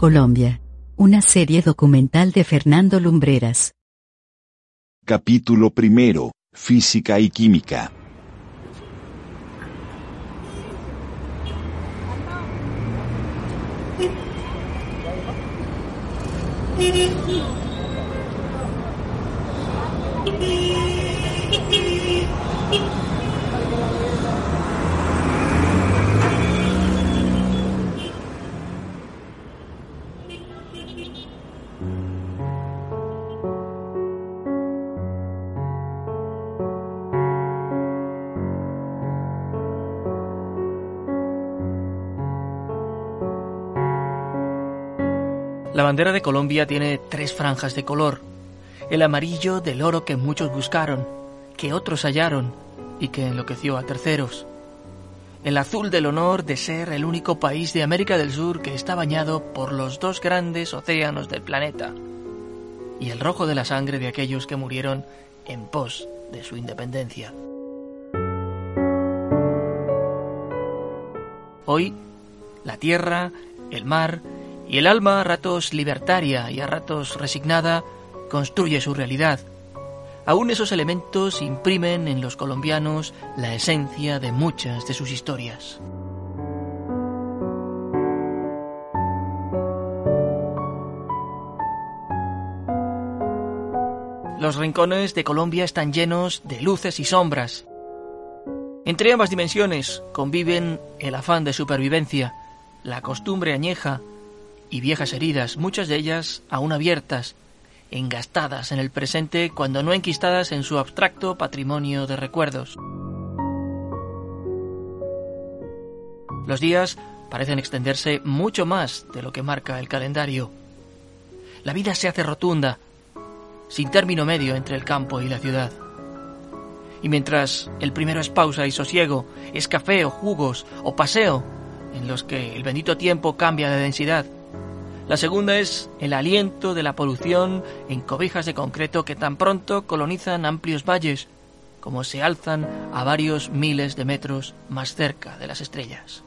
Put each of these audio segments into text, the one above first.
Colombia. Una serie documental de Fernando Lumbreras. Capítulo primero. Física y Química. La bandera de Colombia tiene tres franjas de color. El amarillo del oro que muchos buscaron, que otros hallaron y que enloqueció a terceros. El azul del honor de ser el único país de América del Sur que está bañado por los dos grandes océanos del planeta. Y el rojo de la sangre de aquellos que murieron en pos de su independencia. Hoy, la tierra, el mar y el alma a ratos libertaria y a ratos resignada construye su realidad. Aún esos elementos imprimen en los colombianos la esencia de muchas de sus historias. Los rincones de Colombia están llenos de luces y sombras. Entre ambas dimensiones conviven el afán de supervivencia, la costumbre añeja y viejas heridas, muchas de ellas aún abiertas, engastadas en el presente cuando no enquistadas en su abstracto patrimonio de recuerdos. Los días parecen extenderse mucho más de lo que marca el calendario. La vida se hace rotunda, sin término medio entre el campo y la ciudad. Y mientras el primero es pausa y sosiego, es café o jugos o paseo, en los que el bendito tiempo cambia de densidad, la segunda es el aliento de la polución en cobijas de concreto que tan pronto colonizan amplios valles como se alzan a varios miles de metros más cerca de las estrellas.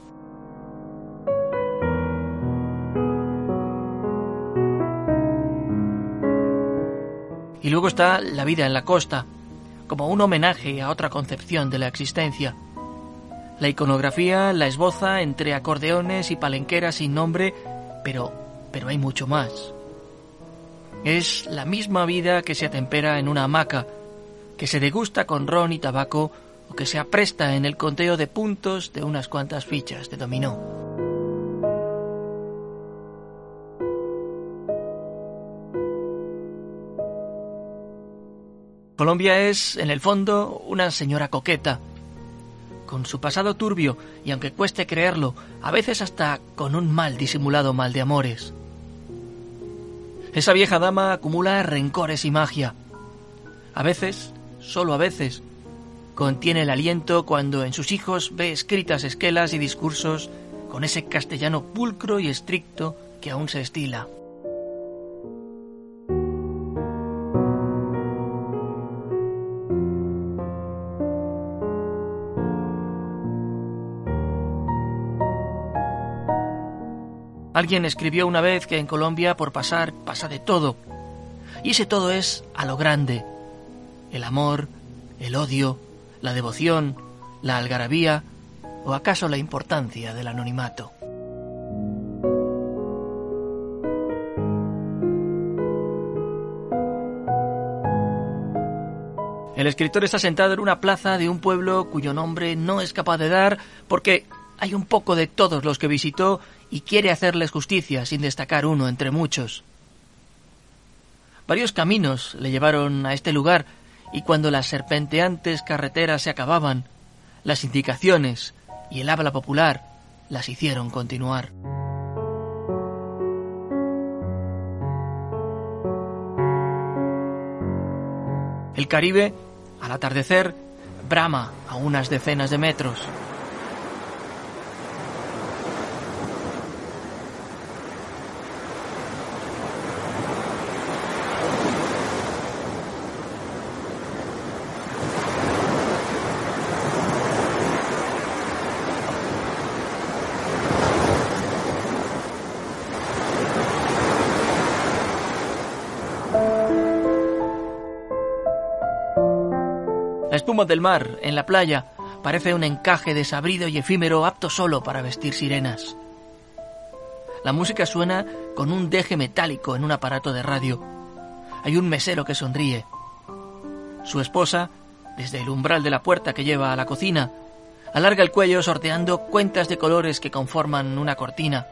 Y luego está la vida en la costa, como un homenaje a otra concepción de la existencia. La iconografía la esboza entre acordeones y palenqueras sin nombre, pero pero hay mucho más. Es la misma vida que se atempera en una hamaca, que se degusta con ron y tabaco o que se apresta en el conteo de puntos de unas cuantas fichas de dominó. Colombia es, en el fondo, una señora coqueta, con su pasado turbio y aunque cueste creerlo, a veces hasta con un mal disimulado mal de amores. Esa vieja dama acumula rencores y magia. A veces, solo a veces, contiene el aliento cuando en sus hijos ve escritas esquelas y discursos con ese castellano pulcro y estricto que aún se estila. Alguien escribió una vez que en Colombia por pasar pasa de todo. Y ese todo es a lo grande. El amor, el odio, la devoción, la algarabía o acaso la importancia del anonimato. El escritor está sentado en una plaza de un pueblo cuyo nombre no es capaz de dar porque hay un poco de todos los que visitó y quiere hacerles justicia sin destacar uno entre muchos. Varios caminos le llevaron a este lugar y cuando las serpenteantes carreteras se acababan, las indicaciones y el habla popular las hicieron continuar. El Caribe, al atardecer, brama a unas decenas de metros. Espuma del mar, en la playa, parece un encaje desabrido y efímero apto solo para vestir sirenas. La música suena con un deje metálico en un aparato de radio. Hay un mesero que sonríe. Su esposa, desde el umbral de la puerta que lleva a la cocina, alarga el cuello sorteando cuentas de colores que conforman una cortina.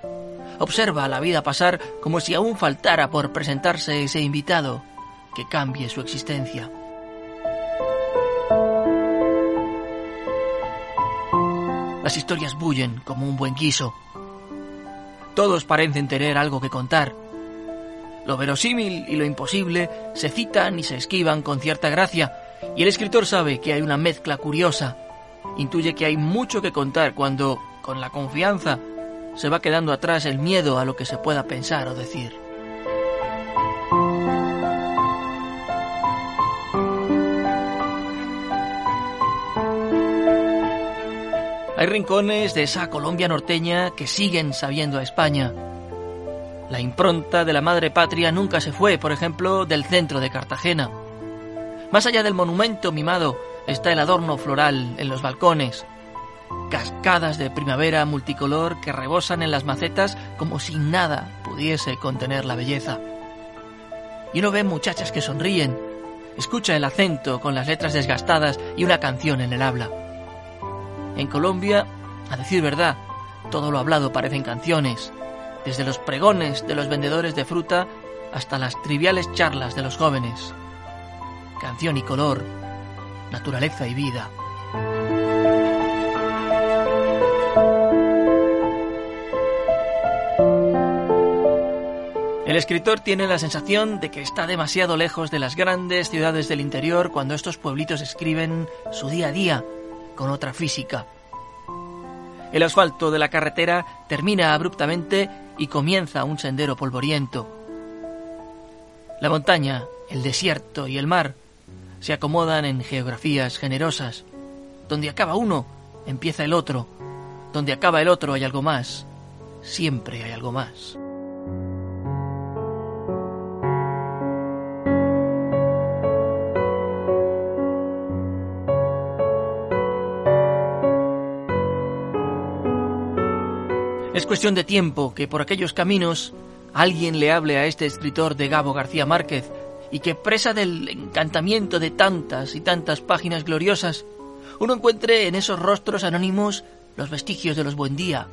Observa la vida pasar como si aún faltara por presentarse ese invitado que cambie su existencia. Las historias bullen como un buen guiso. Todos parecen tener algo que contar. Lo verosímil y lo imposible se citan y se esquivan con cierta gracia, y el escritor sabe que hay una mezcla curiosa. Intuye que hay mucho que contar cuando, con la confianza, se va quedando atrás el miedo a lo que se pueda pensar o decir. Hay rincones de esa Colombia norteña que siguen sabiendo a España. La impronta de la madre patria nunca se fue, por ejemplo, del centro de Cartagena. Más allá del monumento mimado está el adorno floral en los balcones, cascadas de primavera multicolor que rebosan en las macetas como si nada pudiese contener la belleza. Y uno ve muchachas que sonríen, escucha el acento con las letras desgastadas y una canción en el habla. En Colombia, a decir verdad, todo lo hablado parecen canciones, desde los pregones de los vendedores de fruta hasta las triviales charlas de los jóvenes. Canción y color, naturaleza y vida. El escritor tiene la sensación de que está demasiado lejos de las grandes ciudades del interior cuando estos pueblitos escriben su día a día con otra física. El asfalto de la carretera termina abruptamente y comienza un sendero polvoriento. La montaña, el desierto y el mar se acomodan en geografías generosas. Donde acaba uno, empieza el otro. Donde acaba el otro hay algo más. Siempre hay algo más. Es cuestión de tiempo que por aquellos caminos alguien le hable a este escritor de Gabo García Márquez y que presa del encantamiento de tantas y tantas páginas gloriosas, uno encuentre en esos rostros anónimos los vestigios de los buen día,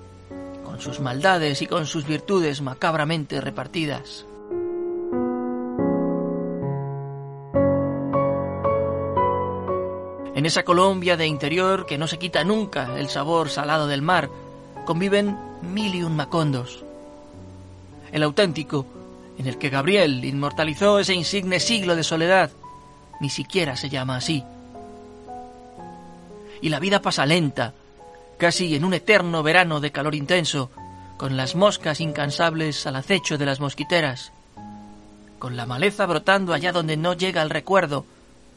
con sus maldades y con sus virtudes macabramente repartidas. En esa Colombia de interior que no se quita nunca el sabor salado del mar, conviven mil y un macondos. El auténtico, en el que Gabriel inmortalizó ese insigne siglo de soledad, ni siquiera se llama así. Y la vida pasa lenta, casi en un eterno verano de calor intenso, con las moscas incansables al acecho de las mosquiteras, con la maleza brotando allá donde no llega el recuerdo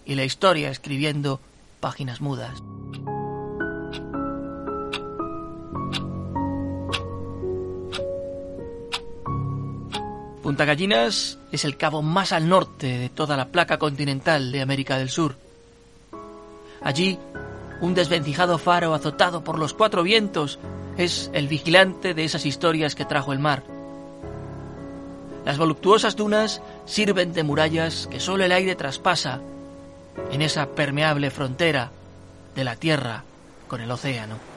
y la historia escribiendo páginas mudas. Punta Gallinas es el cabo más al norte de toda la placa continental de América del Sur. Allí, un desvencijado faro azotado por los cuatro vientos es el vigilante de esas historias que trajo el mar. Las voluptuosas dunas sirven de murallas que solo el aire traspasa en esa permeable frontera de la tierra con el océano.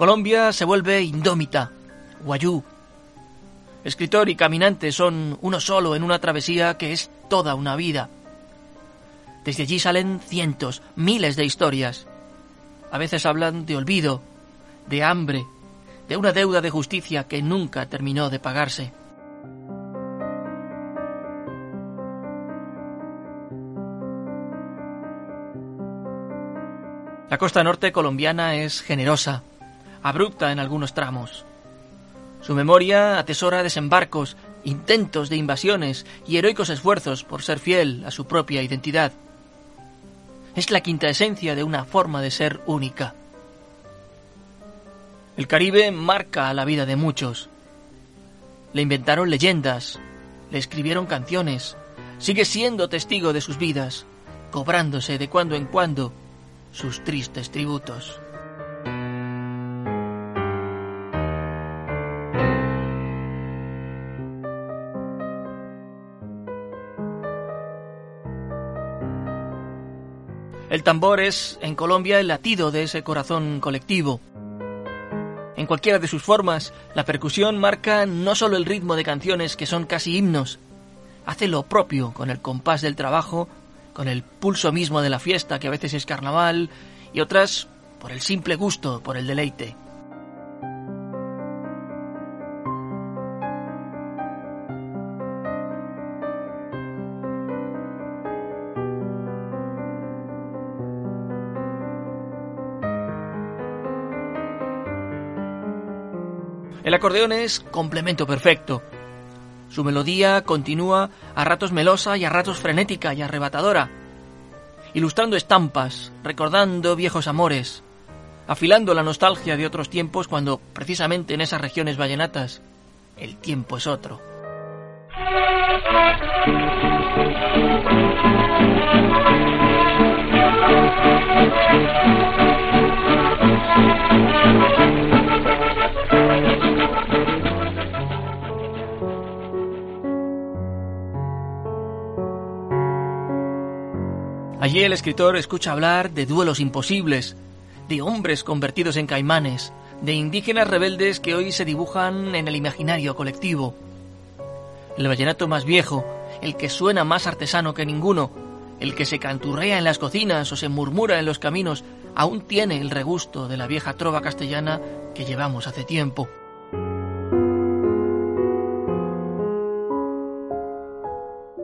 Colombia se vuelve indómita, guayú. Escritor y caminante son uno solo en una travesía que es toda una vida. Desde allí salen cientos, miles de historias. A veces hablan de olvido, de hambre, de una deuda de justicia que nunca terminó de pagarse. Costa norte colombiana es generosa, abrupta en algunos tramos. Su memoria atesora desembarcos, intentos de invasiones y heroicos esfuerzos por ser fiel a su propia identidad. Es la quinta esencia de una forma de ser única. El Caribe marca la vida de muchos. Le inventaron leyendas, le escribieron canciones, sigue siendo testigo de sus vidas, cobrándose de cuando en cuando sus tristes tributos. El tambor es, en Colombia, el latido de ese corazón colectivo. En cualquiera de sus formas, la percusión marca no solo el ritmo de canciones que son casi himnos, hace lo propio con el compás del trabajo, con el pulso mismo de la fiesta, que a veces es carnaval, y otras por el simple gusto, por el deleite. El acordeón es complemento perfecto. Su melodía continúa a ratos melosa y a ratos frenética y arrebatadora, ilustrando estampas, recordando viejos amores, afilando la nostalgia de otros tiempos cuando precisamente en esas regiones vallenatas el tiempo es otro. Allí el escritor escucha hablar de duelos imposibles, de hombres convertidos en caimanes, de indígenas rebeldes que hoy se dibujan en el imaginario colectivo. El vallenato más viejo, el que suena más artesano que ninguno, el que se canturrea en las cocinas o se murmura en los caminos, aún tiene el regusto de la vieja trova castellana que llevamos hace tiempo.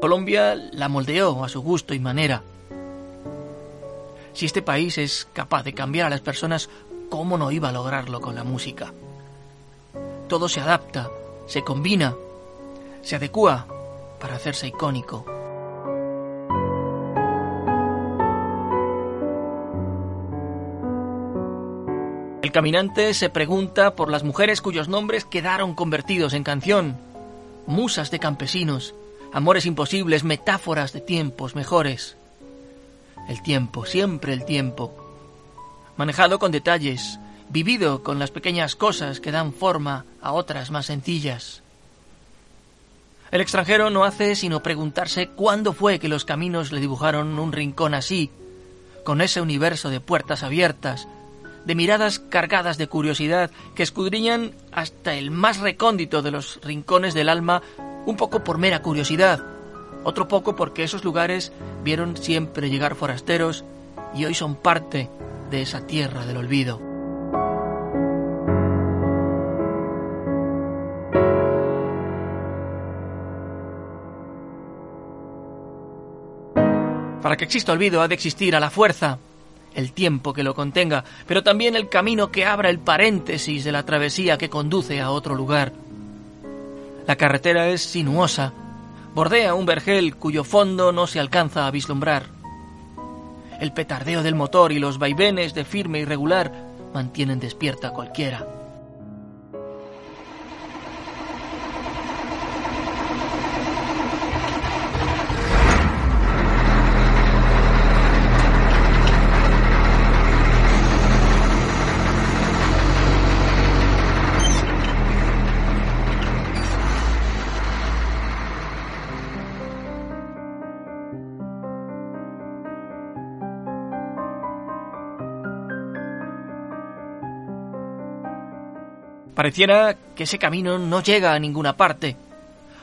Colombia la moldeó a su gusto y manera. Si este país es capaz de cambiar a las personas, ¿cómo no iba a lograrlo con la música? Todo se adapta, se combina, se adecua para hacerse icónico. El caminante se pregunta por las mujeres cuyos nombres quedaron convertidos en canción, musas de campesinos, amores imposibles, metáforas de tiempos mejores. El tiempo, siempre el tiempo. Manejado con detalles, vivido con las pequeñas cosas que dan forma a otras más sencillas. El extranjero no hace sino preguntarse cuándo fue que los caminos le dibujaron un rincón así, con ese universo de puertas abiertas, de miradas cargadas de curiosidad que escudriñan hasta el más recóndito de los rincones del alma, un poco por mera curiosidad, otro poco porque esos lugares vieron siempre llegar forasteros y hoy son parte de esa tierra del olvido. Para que exista olvido ha de existir a la fuerza el tiempo que lo contenga, pero también el camino que abra el paréntesis de la travesía que conduce a otro lugar. La carretera es sinuosa, bordea un vergel cuyo fondo no se alcanza a vislumbrar. El petardeo del motor y los vaivenes de firme y regular mantienen despierta a cualquiera. Pareciera que ese camino no llega a ninguna parte.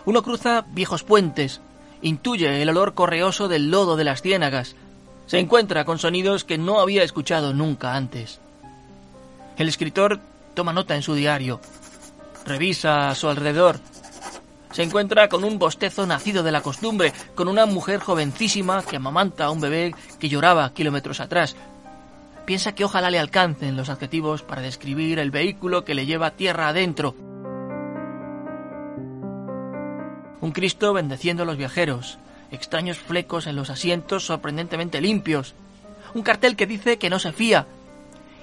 Uno cruza viejos puentes, intuye el olor correoso del lodo de las ciénagas, se encuentra con sonidos que no había escuchado nunca antes. El escritor toma nota en su diario, revisa a su alrededor, se encuentra con un bostezo nacido de la costumbre, con una mujer jovencísima que amamanta a un bebé que lloraba kilómetros atrás. Piensa que ojalá le alcancen los adjetivos para describir el vehículo que le lleva tierra adentro. Un Cristo bendeciendo a los viajeros, extraños flecos en los asientos sorprendentemente limpios, un cartel que dice que no se fía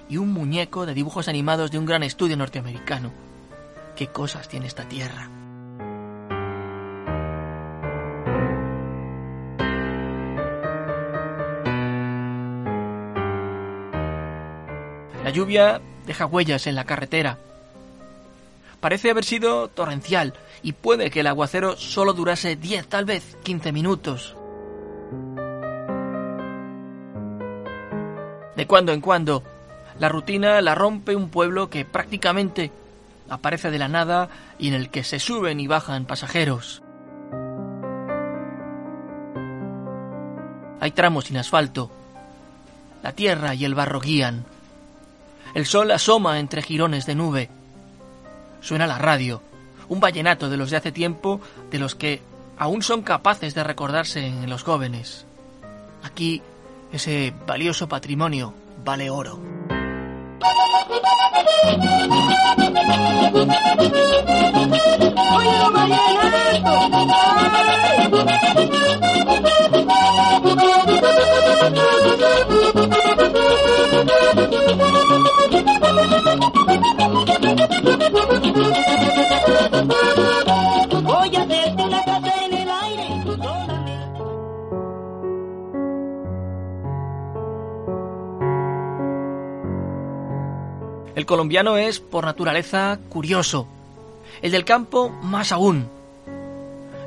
y un muñeco de dibujos animados de un gran estudio norteamericano. ¿Qué cosas tiene esta tierra? La lluvia deja huellas en la carretera. Parece haber sido torrencial y puede que el aguacero solo durase 10, tal vez 15 minutos. De cuando en cuando, la rutina la rompe un pueblo que prácticamente aparece de la nada y en el que se suben y bajan pasajeros. Hay tramos sin asfalto. La tierra y el barro guían. El sol asoma entre jirones de nube. Suena la radio, un vallenato de los de hace tiempo, de los que aún son capaces de recordarse en los jóvenes. Aquí ese valioso patrimonio vale oro. El colombiano es, por naturaleza, curioso. El del campo, más aún.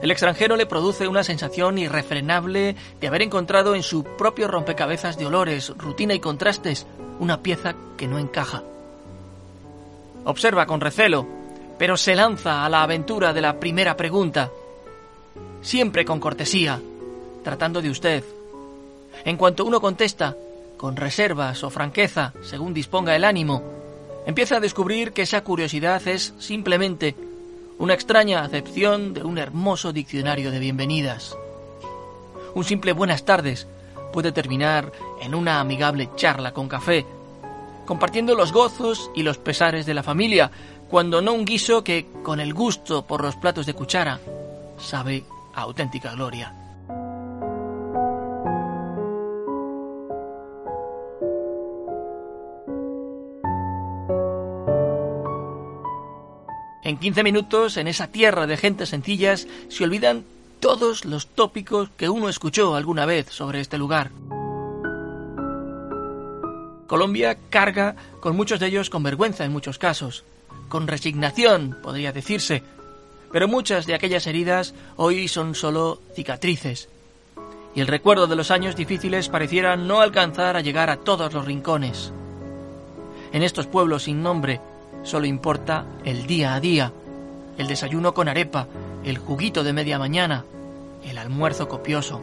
El extranjero le produce una sensación irrefrenable de haber encontrado en su propio rompecabezas de olores, rutina y contrastes una pieza que no encaja. Observa con recelo, pero se lanza a la aventura de la primera pregunta. Siempre con cortesía, tratando de usted. En cuanto uno contesta, con reservas o franqueza, según disponga el ánimo, empieza a descubrir que esa curiosidad es simplemente una extraña acepción de un hermoso diccionario de bienvenidas. Un simple buenas tardes puede terminar en una amigable charla con café, compartiendo los gozos y los pesares de la familia, cuando no un guiso que, con el gusto por los platos de cuchara, sabe a auténtica gloria. En 15 minutos, en esa tierra de gentes sencillas, se olvidan todos los tópicos que uno escuchó alguna vez sobre este lugar. Colombia carga con muchos de ellos con vergüenza en muchos casos, con resignación, podría decirse, pero muchas de aquellas heridas hoy son solo cicatrices, y el recuerdo de los años difíciles pareciera no alcanzar a llegar a todos los rincones. En estos pueblos sin nombre, Solo importa el día a día, el desayuno con arepa, el juguito de media mañana, el almuerzo copioso.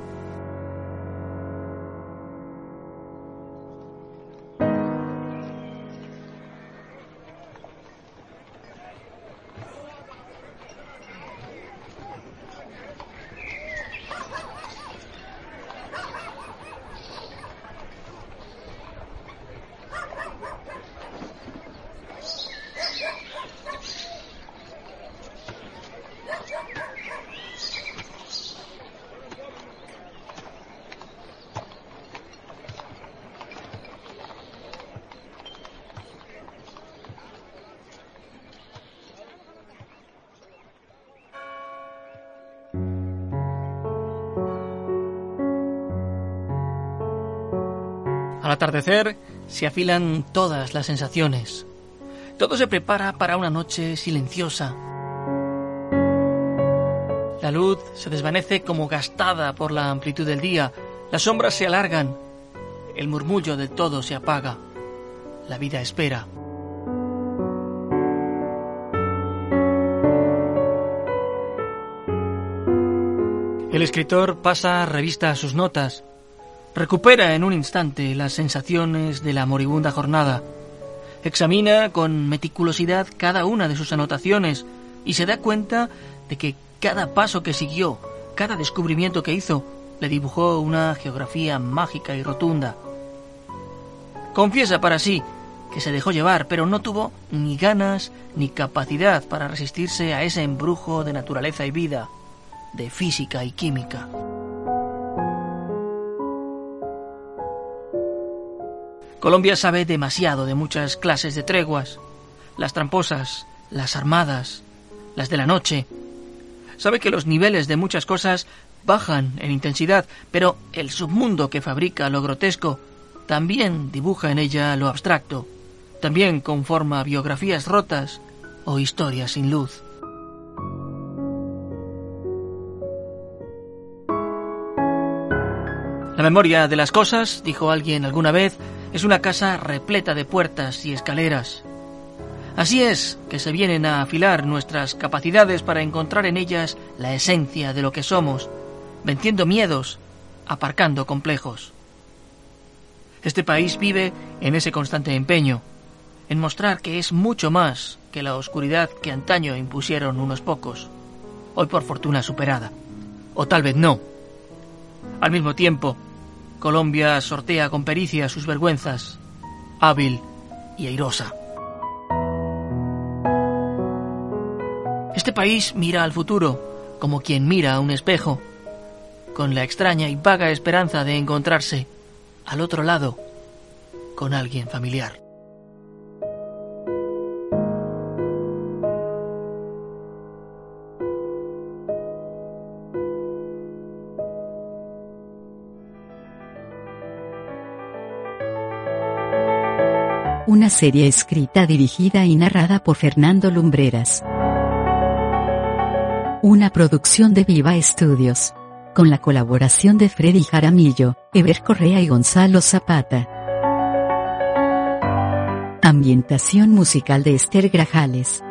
Al atardecer se afilan todas las sensaciones. Todo se prepara para una noche silenciosa. La luz se desvanece como gastada por la amplitud del día, las sombras se alargan, el murmullo del todo se apaga, la vida espera. El escritor pasa revista a sus notas, Recupera en un instante las sensaciones de la moribunda jornada. Examina con meticulosidad cada una de sus anotaciones y se da cuenta de que cada paso que siguió, cada descubrimiento que hizo, le dibujó una geografía mágica y rotunda. Confiesa para sí que se dejó llevar, pero no tuvo ni ganas ni capacidad para resistirse a ese embrujo de naturaleza y vida, de física y química. Colombia sabe demasiado de muchas clases de treguas, las tramposas, las armadas, las de la noche. Sabe que los niveles de muchas cosas bajan en intensidad, pero el submundo que fabrica lo grotesco también dibuja en ella lo abstracto, también conforma biografías rotas o historias sin luz. La memoria de las cosas, dijo alguien alguna vez, es una casa repleta de puertas y escaleras. Así es que se vienen a afilar nuestras capacidades para encontrar en ellas la esencia de lo que somos, venciendo miedos, aparcando complejos. Este país vive en ese constante empeño, en mostrar que es mucho más que la oscuridad que antaño impusieron unos pocos, hoy por fortuna superada, o tal vez no. Al mismo tiempo, Colombia sortea con pericia sus vergüenzas, hábil y airosa. Este país mira al futuro como quien mira a un espejo, con la extraña y vaga esperanza de encontrarse al otro lado con alguien familiar. Una serie escrita, dirigida y narrada por Fernando Lumbreras. Una producción de Viva Estudios. Con la colaboración de Freddy Jaramillo, Ever Correa y Gonzalo Zapata. Ambientación musical de Esther Grajales.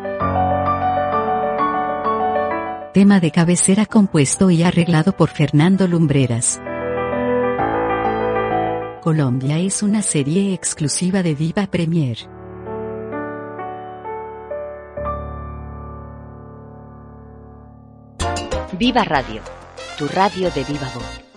Tema de cabecera compuesto y arreglado por Fernando Lumbreras. Colombia es una serie exclusiva de Viva Premier. Viva Radio, tu radio de viva voz.